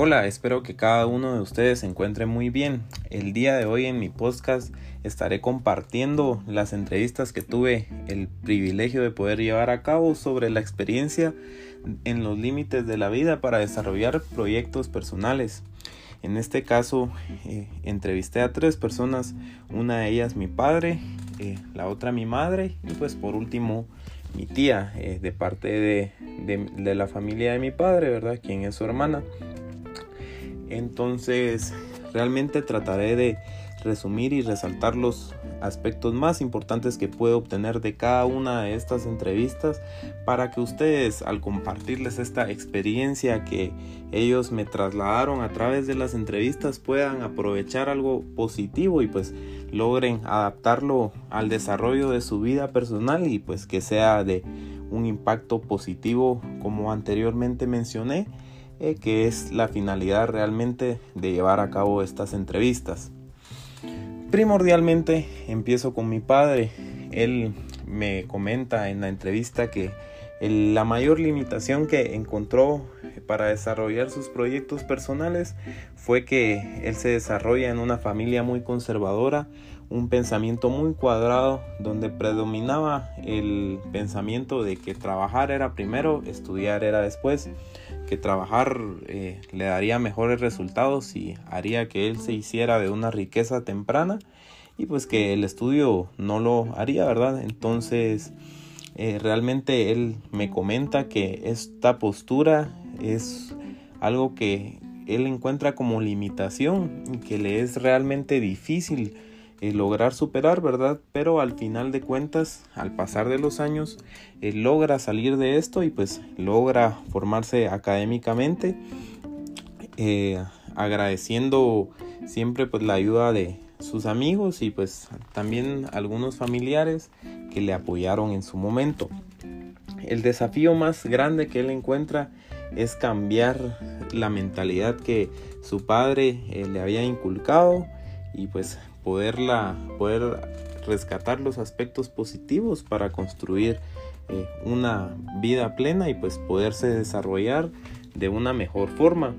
Hola, espero que cada uno de ustedes se encuentre muy bien. El día de hoy en mi podcast estaré compartiendo las entrevistas que tuve el privilegio de poder llevar a cabo sobre la experiencia en los límites de la vida para desarrollar proyectos personales. En este caso eh, entrevisté a tres personas, una de ellas mi padre, eh, la otra mi madre y pues por último mi tía eh, de parte de, de, la familia de mi padre, ¿verdad? Quien es su hermana. Entonces realmente trataré de resumir y resaltar los aspectos más importantes que puedo obtener de cada una de estas entrevistas para que ustedes al compartirles esta experiencia que ellos me trasladaron a través de las entrevistas puedan aprovechar algo positivo y pues logren adaptarlo al desarrollo de su vida personal y pues que sea de un impacto positivo como anteriormente mencioné eh, que es la finalidad realmente de llevar a cabo estas entrevistas. Primordialmente empiezo con mi padre. Él me comenta en la entrevista que la mayor limitación que encontró para desarrollar sus proyectos personales fue que él se desarrolla en una familia muy conservadora, un pensamiento muy cuadrado donde predominaba el pensamiento de que trabajar era primero, estudiar era después, que trabajar eh, le daría mejores resultados y haría que él se hiciera de una riqueza temprana y pues que el estudio no lo haría, ¿verdad? Entonces eh, realmente él me comenta que esta postura es algo que él encuentra como limitación y que le es realmente difícil eh, lograr superar, ¿verdad? Pero al final de cuentas, al pasar de los años, él logra salir de esto y pues logra formarse académicamente, eh, agradeciendo siempre pues la ayuda de sus amigos y pues también algunos familiares que le apoyaron en su momento. El desafío más grande que él encuentra es cambiar la mentalidad que su padre eh, le había inculcado y pues poderla, poder rescatar los aspectos positivos para construir eh, una vida plena y pues poderse desarrollar de una mejor forma.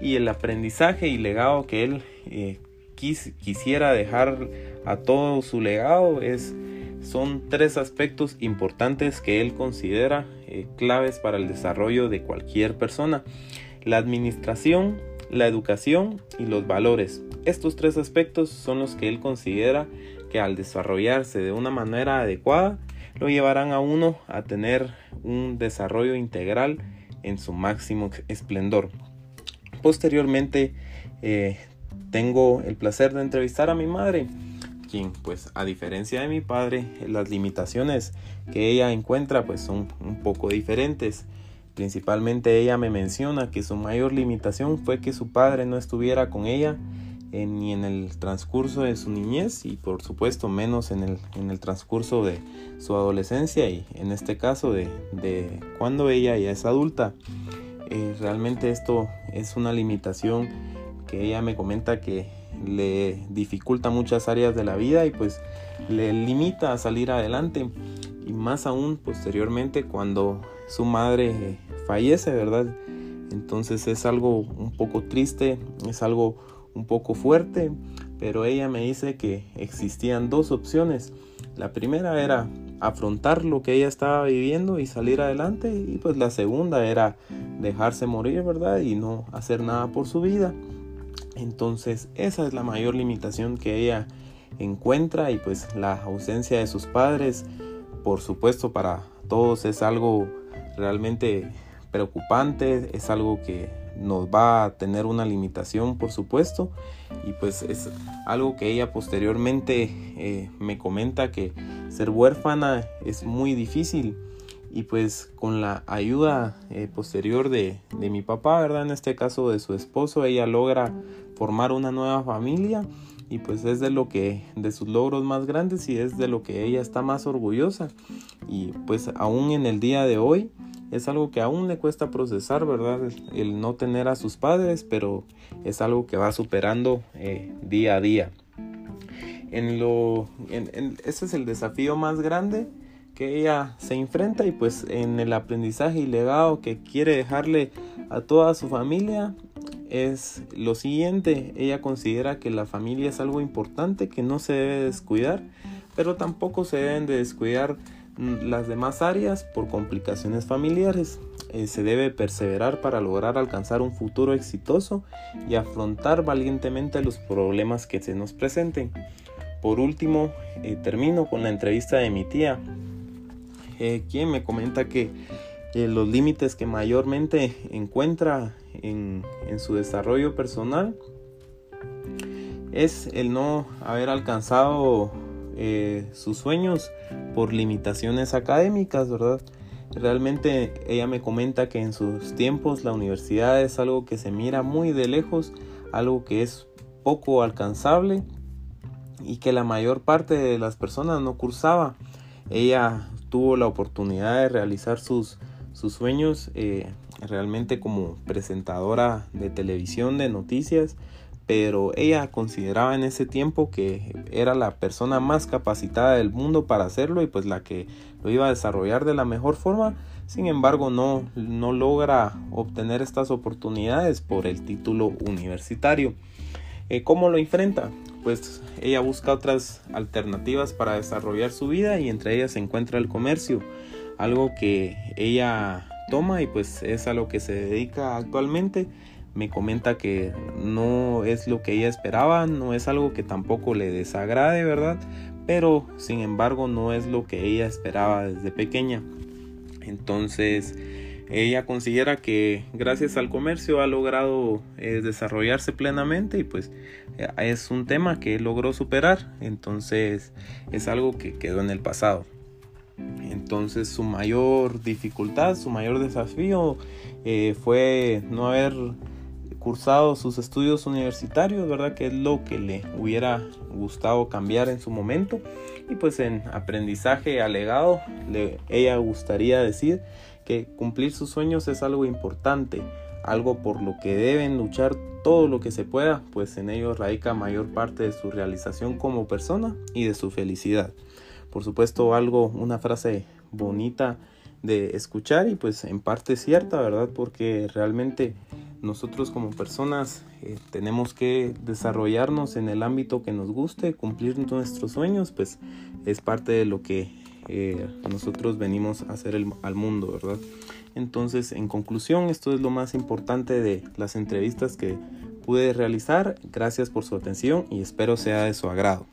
Y el aprendizaje y legado que él eh, quisiera dejar a todo su legado es son tres aspectos importantes que él considera eh, claves para el desarrollo de cualquier persona. La administración, la educación y los valores. Estos tres aspectos son los que él considera que al desarrollarse de una manera adecuada lo llevarán a uno a tener un desarrollo integral en su máximo esplendor. Posteriormente eh, tengo el placer de entrevistar a mi madre, quien pues a diferencia de mi padre las limitaciones que ella encuentra pues son un poco diferentes. Principalmente ella me menciona que su mayor limitación fue que su padre no estuviera con ella ni en el transcurso de su niñez y por supuesto menos en el, en el transcurso de su adolescencia y en este caso de, de cuando ella ya es adulta. Eh, realmente esto es una limitación que ella me comenta que le dificulta muchas áreas de la vida y pues le limita a salir adelante y más aún posteriormente cuando su madre fallece, ¿verdad? Entonces es algo un poco triste, es algo un poco fuerte, pero ella me dice que existían dos opciones. La primera era afrontar lo que ella estaba viviendo y salir adelante y pues la segunda era dejarse morir, ¿verdad? Y no hacer nada por su vida. Entonces esa es la mayor limitación que ella encuentra y pues la ausencia de sus padres, por supuesto para todos es algo realmente preocupante, es algo que nos va a tener una limitación por supuesto y pues es algo que ella posteriormente eh, me comenta que ser huérfana es muy difícil y pues con la ayuda eh, posterior de, de, mi papá, ¿verdad? En este caso de su esposo, ella logra formar una nueva familia y pues es de lo que, de sus logros más grandes y es de lo que ella está más orgullosa y pues aún en el día de hoy es algo que aún le cuesta procesar, ¿verdad? El no tener a sus padres, pero es algo que va superando eh, día a día. En lo, ese es el desafío más grande que ella se enfrenta y pues en el aprendizaje y legado que quiere dejarle a toda su familia es lo siguiente. Ella considera que la familia es algo importante que no se debe descuidar, pero tampoco se deben de descuidar mm, las demás áreas por complicaciones familiares. Eh, se debe perseverar para lograr alcanzar un futuro exitoso y afrontar valientemente los problemas que se nos presenten. Por último, eh, termino con la entrevista de mi tía, eh, quien me comenta que los límites que mayormente encuentra en, su desarrollo personal es el no haber alcanzado sus sueños por limitaciones académicas, ¿verdad? Realmente ella me comenta que en sus tiempos la universidad es algo que se mira muy de lejos, algo que es poco alcanzable y que la mayor parte de las personas no cursaba. Ella tuvo la oportunidad de realizar sus, sus sueños eh, realmente como presentadora de televisión de noticias pero ella consideraba en ese tiempo que era la persona más capacitada del mundo para hacerlo y pues la que lo iba a desarrollar de la mejor forma. Sin embargo, no, no logra obtener estas oportunidades por el título universitario. Eh, ¿Cómo lo enfrenta? Pues ella busca otras alternativas para desarrollar su vida y entre ellas se encuentra el comercio, algo que ella toma y pues es a lo que se dedica actualmente me comenta que no es lo que ella esperaba, no es algo que tampoco le desagrade, ¿verdad? Pero sin embargo no es lo que ella esperaba desde pequeña. Entonces ella considera que gracias al comercio ha logrado eh, desarrollarse plenamente y pues es un tema que logró superar. Entonces es algo que quedó en el pasado. Entonces su mayor dificultad, su mayor desafío eh, fue no haber cursado sus estudios universitarios, ¿verdad? Que es lo que le hubiera gustado cambiar en su momento. Y pues en aprendizaje alegado, le, ella gustaría decir que cumplir sus sueños es algo importante, algo por lo que deben luchar todo lo que se pueda, pues en ello radica mayor parte de su realización como persona y de su felicidad. Por supuesto, algo, una frase bonita de escuchar y pues en parte cierta, ¿verdad? Porque realmente nosotros como personas eh, tenemos que desarrollarnos en el ámbito que nos guste, cumplir nuestros sueños, pues es parte de lo que eh, nosotros venimos a hacer al mundo, ¿verdad? Entonces, en conclusión, esto es lo más importante de las entrevistas que pude realizar. Gracias por su atención y espero sea de su agrado.